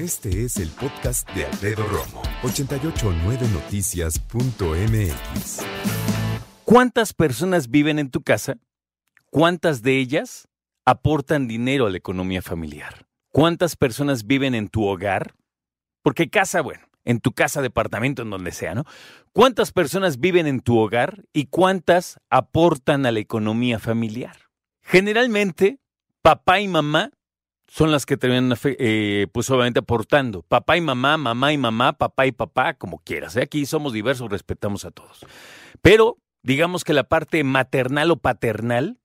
Este es el podcast de Alfredo Romo, 889noticias.mx. ¿Cuántas personas viven en tu casa? ¿Cuántas de ellas aportan dinero a la economía familiar? ¿Cuántas personas viven en tu hogar? Porque casa, bueno, en tu casa, departamento, en donde sea, ¿no? ¿Cuántas personas viven en tu hogar y cuántas aportan a la economía familiar? Generalmente, papá y mamá son las que terminan, eh, pues obviamente aportando. Papá y mamá, mamá y mamá, papá y papá, como quieras. ¿eh? Aquí somos diversos, respetamos a todos. Pero digamos que la parte maternal o paternal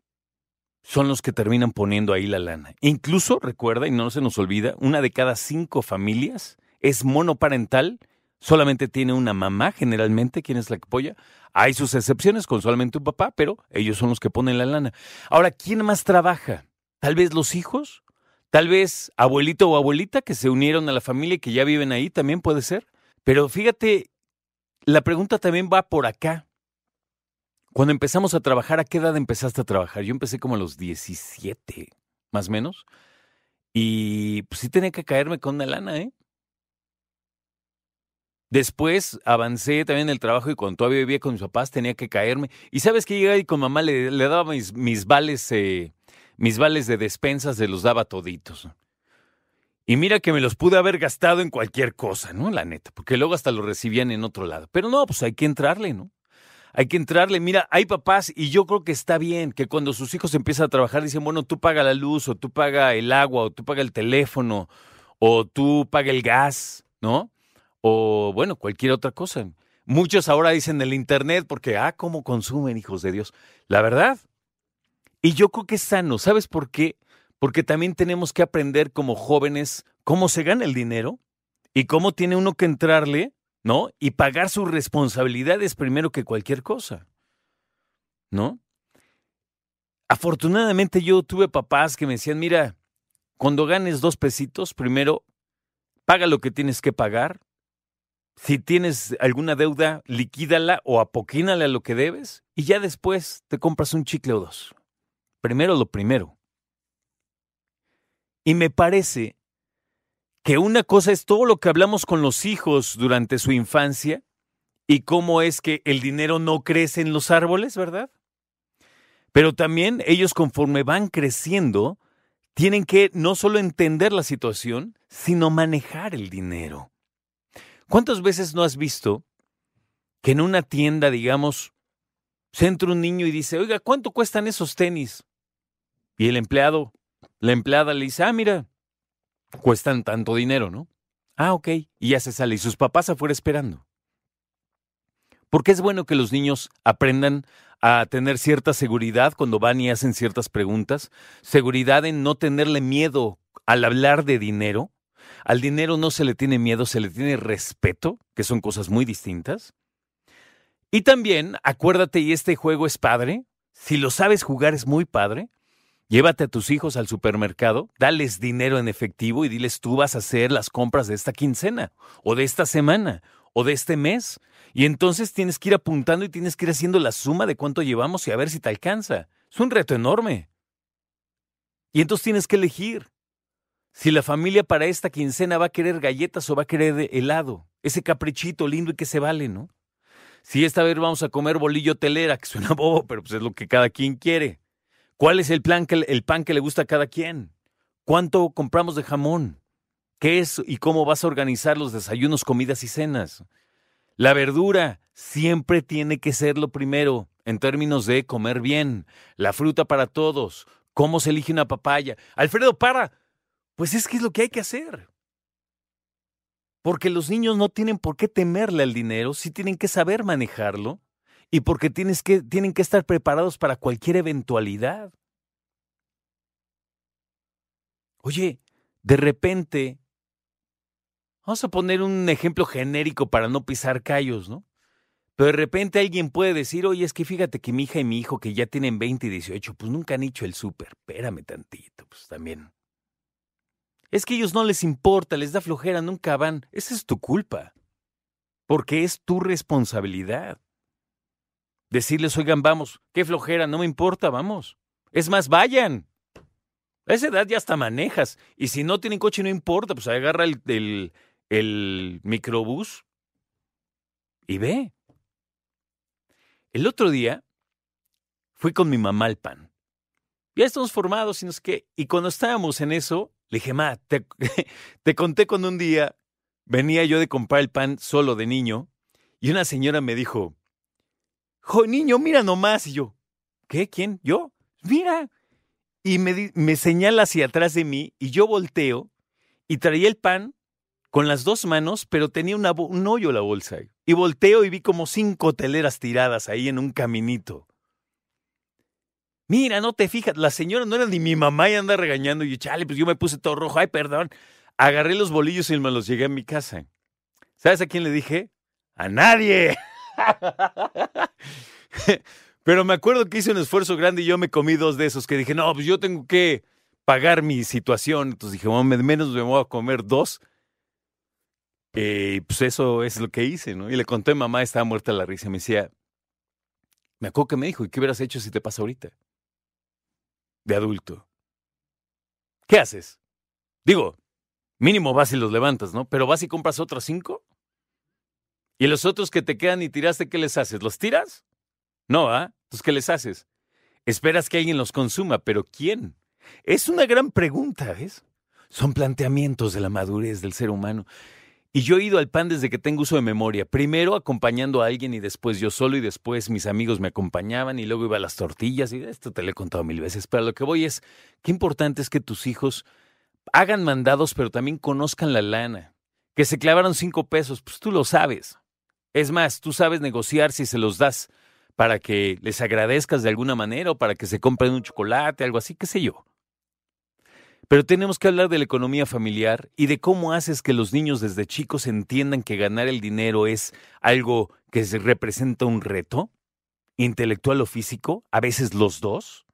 son los que terminan poniendo ahí la lana. Incluso, recuerda, y no se nos olvida, una de cada cinco familias es monoparental, solamente tiene una mamá generalmente, quien es la que apoya. Hay sus excepciones con solamente un papá, pero ellos son los que ponen la lana. Ahora, ¿quién más trabaja? Tal vez los hijos, Tal vez abuelito o abuelita que se unieron a la familia y que ya viven ahí también puede ser. Pero fíjate, la pregunta también va por acá. Cuando empezamos a trabajar, ¿a qué edad empezaste a trabajar? Yo empecé como a los 17, más o menos. Y pues sí tenía que caerme con una lana, ¿eh? Después avancé también en el trabajo y cuando todavía vivía con mis papás tenía que caerme. Y sabes que llegaba y con mamá le, daba mis, mis vales eh, mis vales de despensas se los daba toditos. Y mira que me los pude haber gastado en cualquier cosa, ¿no? La neta, porque luego hasta los recibían en otro lado. Pero no, pues hay que entrarle, ¿no? Hay que entrarle. Mira, hay papás y yo creo que está bien que cuando sus hijos empiezan a trabajar dicen, bueno, tú paga la luz o tú paga el agua o tú paga el teléfono o tú paga el gas, ¿no? O bueno, cualquier otra cosa. Muchos ahora dicen el internet porque, ah, cómo consumen, hijos de Dios. La verdad, y yo creo que es sano. ¿Sabes por qué? Porque también tenemos que aprender como jóvenes cómo se gana el dinero y cómo tiene uno que entrarle, ¿no? Y pagar sus responsabilidades primero que cualquier cosa, ¿no? Afortunadamente yo tuve papás que me decían, mira, cuando ganes dos pesitos, primero paga lo que tienes que pagar. Si tienes alguna deuda, liquídala o apoquínala lo que debes y ya después te compras un chicle o dos primero lo primero. Y me parece que una cosa es todo lo que hablamos con los hijos durante su infancia y cómo es que el dinero no crece en los árboles, ¿verdad? Pero también ellos conforme van creciendo, tienen que no solo entender la situación, sino manejar el dinero. ¿Cuántas veces no has visto que en una tienda, digamos, se entra un niño y dice, oiga, ¿cuánto cuestan esos tenis? Y el empleado, la empleada le dice, ah, mira, cuestan tanto dinero, ¿no? Ah, ok. Y ya se sale y sus papás afuera esperando. Porque es bueno que los niños aprendan a tener cierta seguridad cuando van y hacen ciertas preguntas, seguridad en no tenerle miedo al hablar de dinero. Al dinero no se le tiene miedo, se le tiene respeto, que son cosas muy distintas. Y también, acuérdate, y este juego es padre, si lo sabes jugar es muy padre, Llévate a tus hijos al supermercado, dales dinero en efectivo y diles tú vas a hacer las compras de esta quincena, o de esta semana, o de este mes. Y entonces tienes que ir apuntando y tienes que ir haciendo la suma de cuánto llevamos y a ver si te alcanza. Es un reto enorme. Y entonces tienes que elegir si la familia para esta quincena va a querer galletas o va a querer helado, ese caprichito lindo y que se vale, ¿no? Si esta vez vamos a comer bolillo telera, que suena bobo, pero pues es lo que cada quien quiere. ¿Cuál es el, plan que, el pan que le gusta a cada quien? ¿Cuánto compramos de jamón? ¿Qué es y cómo vas a organizar los desayunos, comidas y cenas? La verdura siempre tiene que ser lo primero en términos de comer bien, la fruta para todos, cómo se elige una papaya. Alfredo, para. Pues es que es lo que hay que hacer. Porque los niños no tienen por qué temerle al dinero, sí tienen que saber manejarlo y porque tienes que, tienen que estar preparados para cualquier eventualidad. Oye, de repente, vamos a poner un ejemplo genérico para no pisar callos, ¿no? Pero de repente alguien puede decir, oye, es que fíjate que mi hija y mi hijo que ya tienen 20 y 18, pues nunca han hecho el súper. Espérame tantito, pues también. Es que ellos no les importa, les da flojera, nunca van. Esa es tu culpa. Porque es tu responsabilidad. Decirles, oigan, vamos, qué flojera, no me importa, vamos. Es más, vayan. A esa edad ya hasta manejas. Y si no tienen coche, no importa, pues agarra el, el, el microbús y ve. El otro día fui con mi mamá al pan. Ya estamos formados y no sé. Y cuando estábamos en eso, le dije, ma, te, te conté cuando un día venía yo de comprar el pan solo de niño y una señora me dijo, jo, niño, mira nomás. Y yo, ¿qué? ¿Quién? ¿Yo? Mira. Y me, me señala hacia atrás de mí y yo volteo y traía el pan con las dos manos, pero tenía un hoyo la bolsa. Y volteo y vi como cinco teleras tiradas ahí en un caminito. Mira, no te fijas, la señora no era ni mi mamá y anda regañando. Y yo, chale, pues yo me puse todo rojo. Ay, perdón. Agarré los bolillos y me los llegué a mi casa. ¿Sabes a quién le dije? A nadie. Pero me acuerdo que hice un esfuerzo grande y yo me comí dos de esos que dije, no, pues yo tengo que pagar mi situación. Entonces dije, bueno, menos me voy a comer dos. Y pues eso es lo que hice, ¿no? Y le conté a mamá, estaba muerta la risa. Me decía, me acuerdo que me dijo, ¿y qué hubieras hecho si te pasa ahorita? De adulto. ¿Qué haces? Digo, mínimo vas y los levantas, ¿no? Pero vas y compras otros cinco. ¿Y los otros que te quedan y tiraste, qué les haces? ¿Los tiras? No, ¿ah? Entonces, ¿qué les haces? Esperas que alguien los consuma, pero ¿quién? Es una gran pregunta, ¿ves? Son planteamientos de la madurez del ser humano. Y yo he ido al pan desde que tengo uso de memoria. Primero acompañando a alguien y después yo solo y después mis amigos me acompañaban y luego iba a las tortillas y esto te lo he contado mil veces. Pero lo que voy es, qué importante es que tus hijos hagan mandados pero también conozcan la lana. Que se clavaron cinco pesos, pues tú lo sabes. Es más, tú sabes negociar si se los das para que les agradezcas de alguna manera o para que se compren un chocolate, algo así, qué sé yo. Pero tenemos que hablar de la economía familiar y de cómo haces que los niños desde chicos entiendan que ganar el dinero es algo que representa un reto, intelectual o físico, a veces los dos.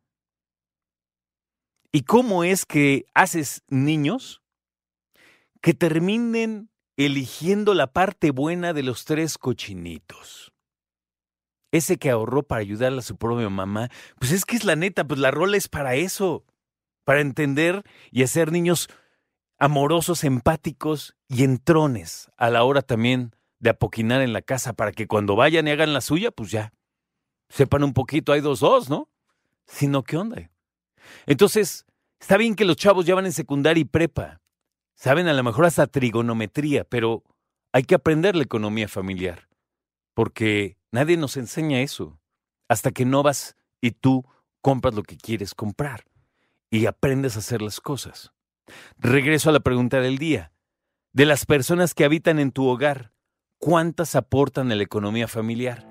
¿Y cómo es que haces niños que terminen eligiendo la parte buena de los tres cochinitos? ese que ahorró para ayudarle a su propia mamá, pues es que es la neta, pues la rola es para eso, para entender y hacer niños amorosos, empáticos y entrones a la hora también de apoquinar en la casa para que cuando vayan y hagan la suya, pues ya sepan un poquito, hay dos dos, ¿no? Sino, ¿qué onda? Entonces, está bien que los chavos ya van en secundaria y prepa, saben a lo mejor hasta trigonometría, pero hay que aprender la economía familiar, porque Nadie nos enseña eso hasta que no vas y tú compras lo que quieres comprar y aprendes a hacer las cosas. Regreso a la pregunta del día. De las personas que habitan en tu hogar, ¿cuántas aportan a la economía familiar?